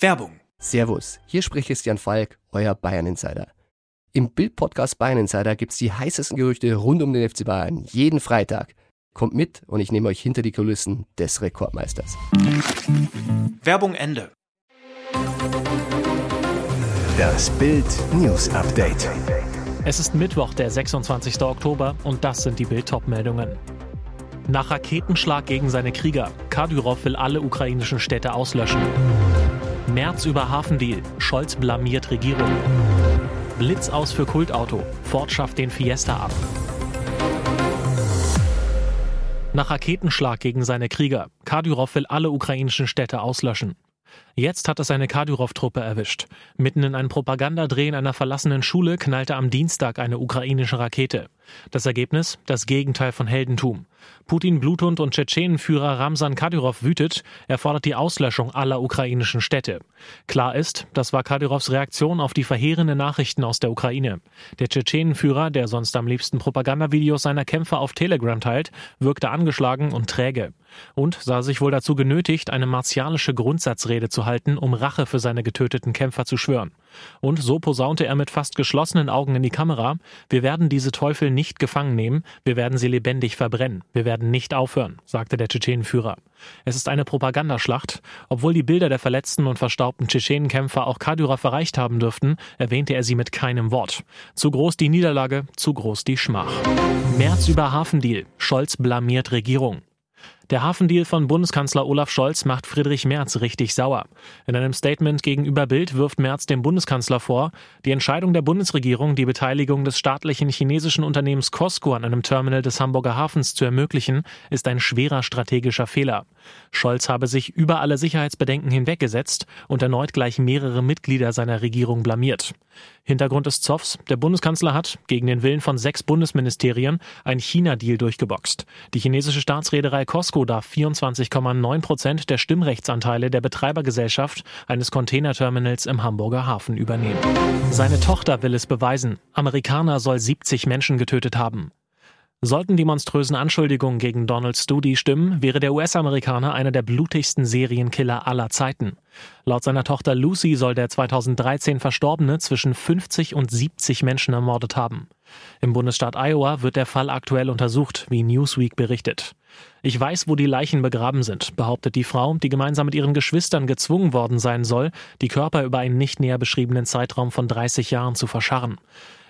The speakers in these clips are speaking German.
Werbung. Servus, hier spricht Christian Falk, euer Bayern Insider. Im Bild-Podcast Bayern Insider gibt's die heißesten Gerüchte rund um den FC Bayern jeden Freitag. Kommt mit und ich nehme euch hinter die Kulissen des Rekordmeisters. Werbung Ende. Das Bild News Update. Es ist Mittwoch, der 26. Oktober und das sind die Bild-Top-Meldungen. Nach Raketenschlag gegen seine Krieger. Kadyrov will alle ukrainischen Städte auslöschen. März über Hafendeal. Scholz blamiert Regierung. Blitz aus für Kultauto. Ford schafft den Fiesta ab. Nach Raketenschlag gegen seine Krieger. Kadyrov will alle ukrainischen Städte auslöschen. Jetzt hat es eine Kadyrov-Truppe erwischt. Mitten in einem Propagandadreh in einer verlassenen Schule knallte am Dienstag eine ukrainische Rakete. Das Ergebnis? Das Gegenteil von Heldentum. Putin, Bluthund und Tschetschenenführer Ramsan Kadyrov wütet. Er fordert die Auslöschung aller ukrainischen Städte. Klar ist, das war Kadyrovs Reaktion auf die verheerenden Nachrichten aus der Ukraine. Der Tschetschenenführer, der sonst am liebsten Propagandavideos seiner Kämpfer auf Telegram teilt, wirkte angeschlagen und träge. Und sah sich wohl dazu genötigt, eine martialische Grundsatzrede zu halten, um Rache für seine getöteten Kämpfer zu schwören. Und so posaunte er mit fast geschlossenen Augen in die Kamera, wir werden diese Teufel nicht gefangen nehmen, wir werden sie lebendig verbrennen, wir werden nicht aufhören, sagte der Tschetschenenführer. Es ist eine Propagandaschlacht. Obwohl die Bilder der verletzten und verstaubten Tschetschenenkämpfer auch Kadyrov erreicht haben dürften, erwähnte er sie mit keinem Wort. Zu groß die Niederlage, zu groß die Schmach. März über Hafendeal. Scholz blamiert Regierung. Der Hafendeal von Bundeskanzler Olaf Scholz macht Friedrich Merz richtig sauer. In einem Statement gegenüber Bild wirft Merz dem Bundeskanzler vor, die Entscheidung der Bundesregierung, die Beteiligung des staatlichen chinesischen Unternehmens Costco an einem Terminal des Hamburger Hafens zu ermöglichen, ist ein schwerer strategischer Fehler. Scholz habe sich über alle Sicherheitsbedenken hinweggesetzt und erneut gleich mehrere Mitglieder seiner Regierung blamiert. Hintergrund des Zoffs, der Bundeskanzler hat, gegen den Willen von sechs Bundesministerien, ein China-Deal durchgeboxt. Die chinesische Staatsreederei Costco darf 24,9 Prozent der Stimmrechtsanteile der Betreibergesellschaft eines Containerterminals im Hamburger Hafen übernehmen. Seine Tochter will es beweisen. Amerikaner soll 70 Menschen getötet haben. Sollten die monströsen Anschuldigungen gegen Donald Studi stimmen, wäre der US-Amerikaner einer der blutigsten Serienkiller aller Zeiten. Laut seiner Tochter Lucy soll der 2013 Verstorbene zwischen 50 und 70 Menschen ermordet haben. Im Bundesstaat Iowa wird der Fall aktuell untersucht, wie Newsweek berichtet. Ich weiß, wo die Leichen begraben sind, behauptet die Frau, die gemeinsam mit ihren Geschwistern gezwungen worden sein soll, die Körper über einen nicht näher beschriebenen Zeitraum von 30 Jahren zu verscharren.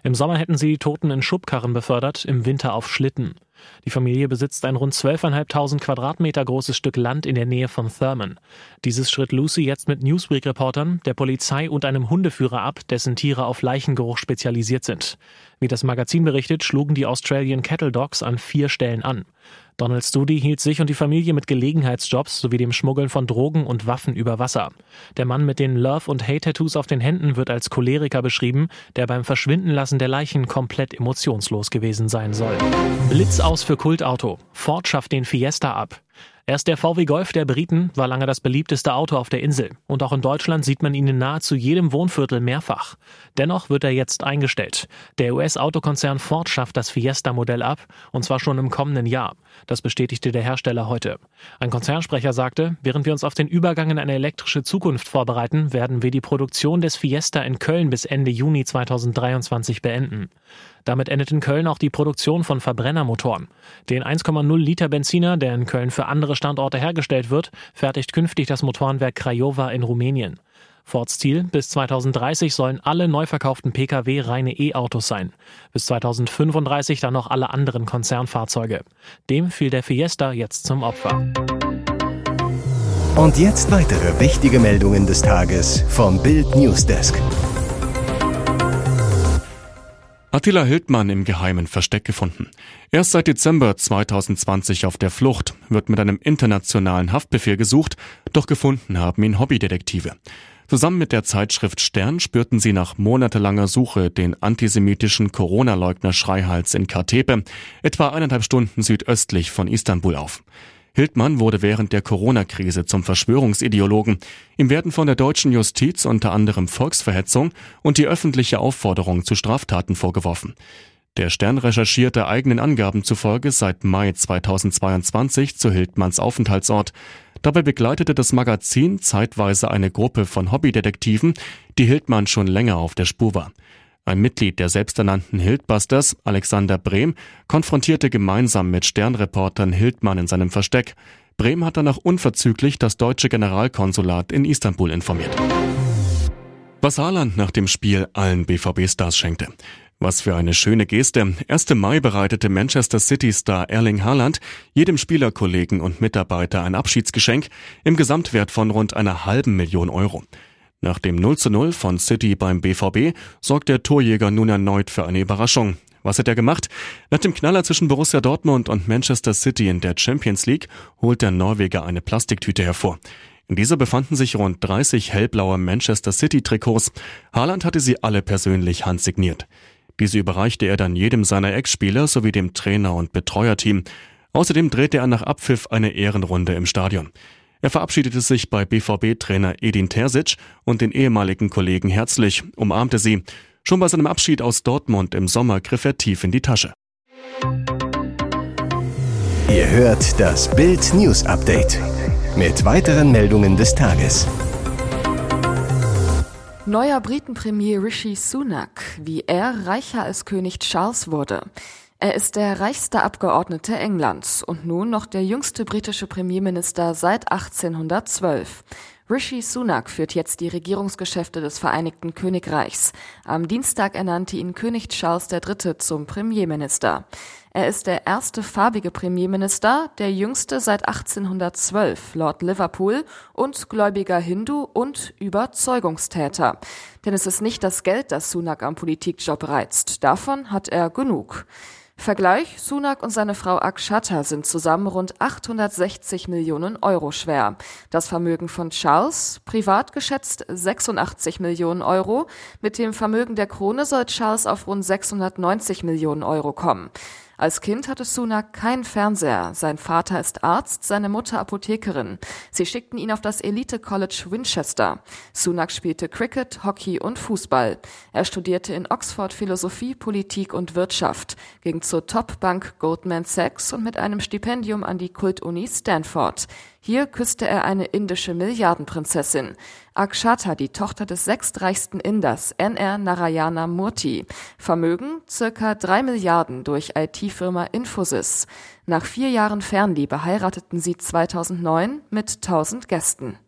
Im Sommer hätten sie die Toten in Schubkarren befördert, im Winter auf Schlitten. Die Familie besitzt ein rund 12.500 Quadratmeter großes Stück Land in der Nähe von Thurman. Dieses schritt Lucy jetzt mit Newsweek-Reportern, der Polizei und einem Hundeführer ab, dessen Tiere auf Leichengeruch spezialisiert sind. Wie das Magazin berichtet, schlugen die Australian Cattle Dogs an vier Stellen an. Donald Studi hielt sich und die Familie mit Gelegenheitsjobs sowie dem Schmuggeln von Drogen und Waffen über Wasser. Der Mann mit den Love- und Hate-Tattoos auf den Händen wird als Choleriker beschrieben, der beim Verschwindenlassen der Leichen komplett emotionslos gewesen sein soll. Blitz aus für Kultauto. Ford schafft den Fiesta ab. Erst der VW Golf der Briten war lange das beliebteste Auto auf der Insel. Und auch in Deutschland sieht man ihn in nahezu jedem Wohnviertel mehrfach. Dennoch wird er jetzt eingestellt. Der US-Autokonzern Ford schafft das Fiesta-Modell ab, und zwar schon im kommenden Jahr. Das bestätigte der Hersteller heute. Ein Konzernsprecher sagte, während wir uns auf den Übergang in eine elektrische Zukunft vorbereiten, werden wir die Produktion des Fiesta in Köln bis Ende Juni 2023 beenden. Damit endet in Köln auch die Produktion von Verbrennermotoren. Den 1,0 Liter Benziner, der in Köln für andere Standorte hergestellt wird, fertigt künftig das Motorenwerk Craiova in Rumänien. Fords Ziel, bis 2030 sollen alle neu verkauften Pkw reine E-Autos sein. Bis 2035 dann noch alle anderen Konzernfahrzeuge. Dem fiel der Fiesta jetzt zum Opfer. Und jetzt weitere wichtige Meldungen des Tages vom Bild Newsdesk. Attila Hildmann im geheimen Versteck gefunden. Erst seit Dezember 2020 auf der Flucht, wird mit einem internationalen Haftbefehl gesucht, doch gefunden haben ihn Hobbydetektive. Zusammen mit der Zeitschrift Stern spürten sie nach monatelanger Suche den antisemitischen Corona-Leugner Schreihals in Kartepe, etwa eineinhalb Stunden südöstlich von Istanbul auf. Hildmann wurde während der Corona-Krise zum Verschwörungsideologen. Ihm werden von der deutschen Justiz unter anderem Volksverhetzung und die öffentliche Aufforderung zu Straftaten vorgeworfen. Der Stern recherchierte eigenen Angaben zufolge seit Mai 2022 zu Hildmanns Aufenthaltsort. Dabei begleitete das Magazin zeitweise eine Gruppe von Hobbydetektiven, die Hildmann schon länger auf der Spur war. Ein Mitglied der selbsternannten Hildbusters, Alexander Brehm, konfrontierte gemeinsam mit Sternreportern Hildmann in seinem Versteck. Brehm hat danach unverzüglich das deutsche Generalkonsulat in Istanbul informiert. Was Haaland nach dem Spiel allen BVB-Stars schenkte. Was für eine schöne Geste. 1. Mai bereitete Manchester City-Star Erling Haaland jedem Spielerkollegen und Mitarbeiter ein Abschiedsgeschenk im Gesamtwert von rund einer halben Million Euro. Nach dem 0 zu 0 von City beim BVB sorgt der Torjäger nun erneut für eine Überraschung. Was hat er gemacht? Nach dem Knaller zwischen Borussia Dortmund und Manchester City in der Champions League holt der Norweger eine Plastiktüte hervor. In dieser befanden sich rund 30 hellblaue Manchester City Trikots. Haaland hatte sie alle persönlich handsigniert. Diese überreichte er dann jedem seiner Ex-Spieler sowie dem Trainer und Betreuerteam. Außerdem drehte er nach Abpfiff eine Ehrenrunde im Stadion. Er verabschiedete sich bei BVB-Trainer Edin Terzic und den ehemaligen Kollegen herzlich, umarmte sie. Schon bei seinem Abschied aus Dortmund im Sommer griff er tief in die Tasche. Ihr hört das Bild News Update mit weiteren Meldungen des Tages. Neuer Britenpremier Rishi Sunak, wie er reicher als König Charles wurde. Er ist der reichste Abgeordnete Englands und nun noch der jüngste britische Premierminister seit 1812. Rishi Sunak führt jetzt die Regierungsgeschäfte des Vereinigten Königreichs. Am Dienstag ernannte ihn König Charles III. zum Premierminister. Er ist der erste farbige Premierminister, der jüngste seit 1812, Lord Liverpool und gläubiger Hindu und Überzeugungstäter. Denn es ist nicht das Geld, das Sunak am Politikjob reizt. Davon hat er genug. Vergleich, Sunak und seine Frau Akshata sind zusammen rund 860 Millionen Euro schwer. Das Vermögen von Charles, privat geschätzt 86 Millionen Euro. Mit dem Vermögen der Krone soll Charles auf rund 690 Millionen Euro kommen. Als Kind hatte Sunak keinen Fernseher. Sein Vater ist Arzt, seine Mutter Apothekerin. Sie schickten ihn auf das Elite College Winchester. Sunak spielte Cricket, Hockey und Fußball. Er studierte in Oxford Philosophie, Politik und Wirtschaft, ging zur Top-Bank Goldman Sachs und mit einem Stipendium an die Kultuni Stanford. Hier küsste er eine indische Milliardenprinzessin. Akshata, die Tochter des sechstreichsten Inders, NR Narayana Murthy. Vermögen circa drei Milliarden durch IT-Firma Infosys. Nach vier Jahren Fernliebe heirateten sie 2009 mit 1000 Gästen.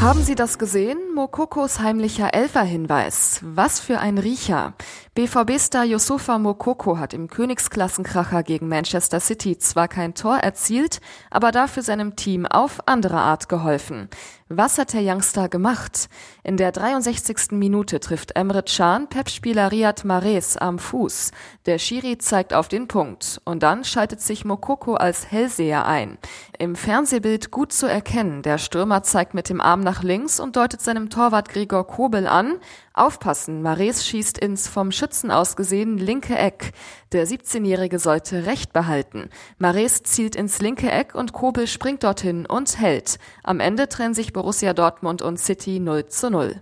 Haben Sie das gesehen? Mokokos heimlicher Elferhinweis. Was für ein Riecher. BVB-Star Yusufa Mokoko hat im Königsklassenkracher gegen Manchester City zwar kein Tor erzielt, aber dafür seinem Team auf andere Art geholfen. Was hat der Youngster gemacht? In der 63. Minute trifft Emre Can Pep-Spieler Riyad Mahrez am Fuß. Der Schiri zeigt auf den Punkt. Und dann schaltet sich Mokoko als Hellseher ein. Im Fernsehbild gut zu erkennen. Der Stürmer zeigt mit dem Arm nach links und deutet seinem Torwart Gregor Kobel an. Aufpassen, Mares schießt ins vom Schützen aus gesehen linke Eck. Der 17-Jährige sollte Recht behalten. Mares zielt ins linke Eck und Kobel springt dorthin und hält. Am Ende trennen sich Borussia Dortmund und City 0 zu 0.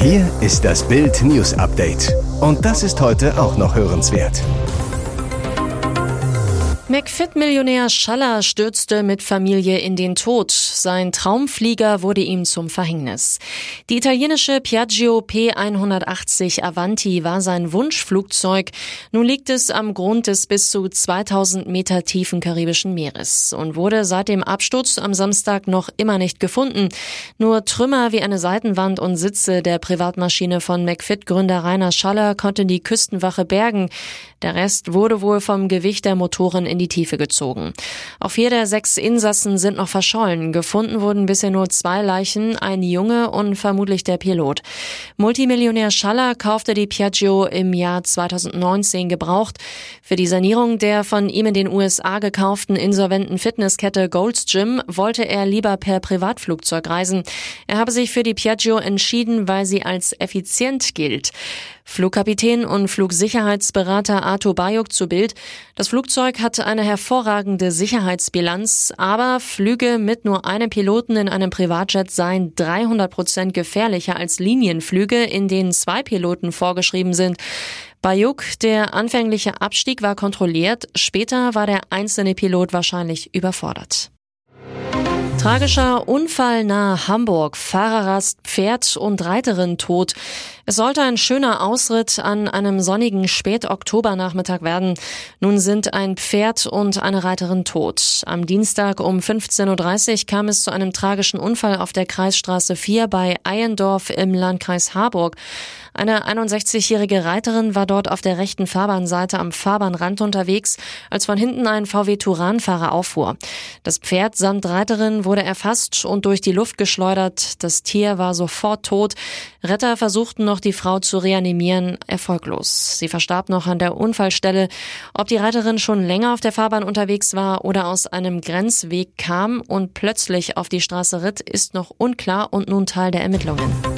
Hier ist das Bild News Update. Und das ist heute auch noch hörenswert. McFit-Millionär Schaller stürzte mit Familie in den Tod. Sein Traumflieger wurde ihm zum Verhängnis. Die italienische Piaggio P180 Avanti war sein Wunschflugzeug. Nun liegt es am Grund des bis zu 2000 Meter tiefen karibischen Meeres und wurde seit dem Absturz am Samstag noch immer nicht gefunden. Nur Trümmer wie eine Seitenwand und Sitze der Privatmaschine von McFit-Gründer Rainer Schaller konnte die Küstenwache bergen. Der Rest wurde wohl vom Gewicht der Motoren in in die Tiefe gezogen. Auch vier der sechs Insassen sind noch verschollen. Gefunden wurden bisher nur zwei Leichen, ein Junge und vermutlich der Pilot. Multimillionär Schaller kaufte die Piaggio im Jahr 2019 gebraucht. Für die Sanierung der von ihm in den USA gekauften insolventen Fitnesskette Gold's Gym wollte er lieber per Privatflugzeug reisen. Er habe sich für die Piaggio entschieden, weil sie als effizient gilt. Flugkapitän und Flugsicherheitsberater Arthur Bayuk zu Bild. Das Flugzeug hatte eine hervorragende Sicherheitsbilanz, aber Flüge mit nur einem Piloten in einem Privatjet seien 300 Prozent gefährlicher als Linienflüge, in denen zwei Piloten vorgeschrieben sind. Bei Juk, der anfängliche Abstieg war kontrolliert, später war der einzelne Pilot wahrscheinlich überfordert. Tragischer Unfall nahe Hamburg. Fahrerrast, Pferd und Reiterin tot. Es sollte ein schöner Ausritt an einem sonnigen Spätoktobernachmittag werden. Nun sind ein Pferd und eine Reiterin tot. Am Dienstag um 15.30 Uhr kam es zu einem tragischen Unfall auf der Kreisstraße 4 bei Eiendorf im Landkreis Harburg. Eine 61-jährige Reiterin war dort auf der rechten Fahrbahnseite am Fahrbahnrand unterwegs, als von hinten ein VW Turan-Fahrer auffuhr. Das Pferd samt Reiterin wurde erfasst und durch die Luft geschleudert. Das Tier war sofort tot. Retter versuchten noch die Frau zu reanimieren, erfolglos. Sie verstarb noch an der Unfallstelle. Ob die Reiterin schon länger auf der Fahrbahn unterwegs war oder aus einem Grenzweg kam und plötzlich auf die Straße ritt, ist noch unklar und nun Teil der Ermittlungen.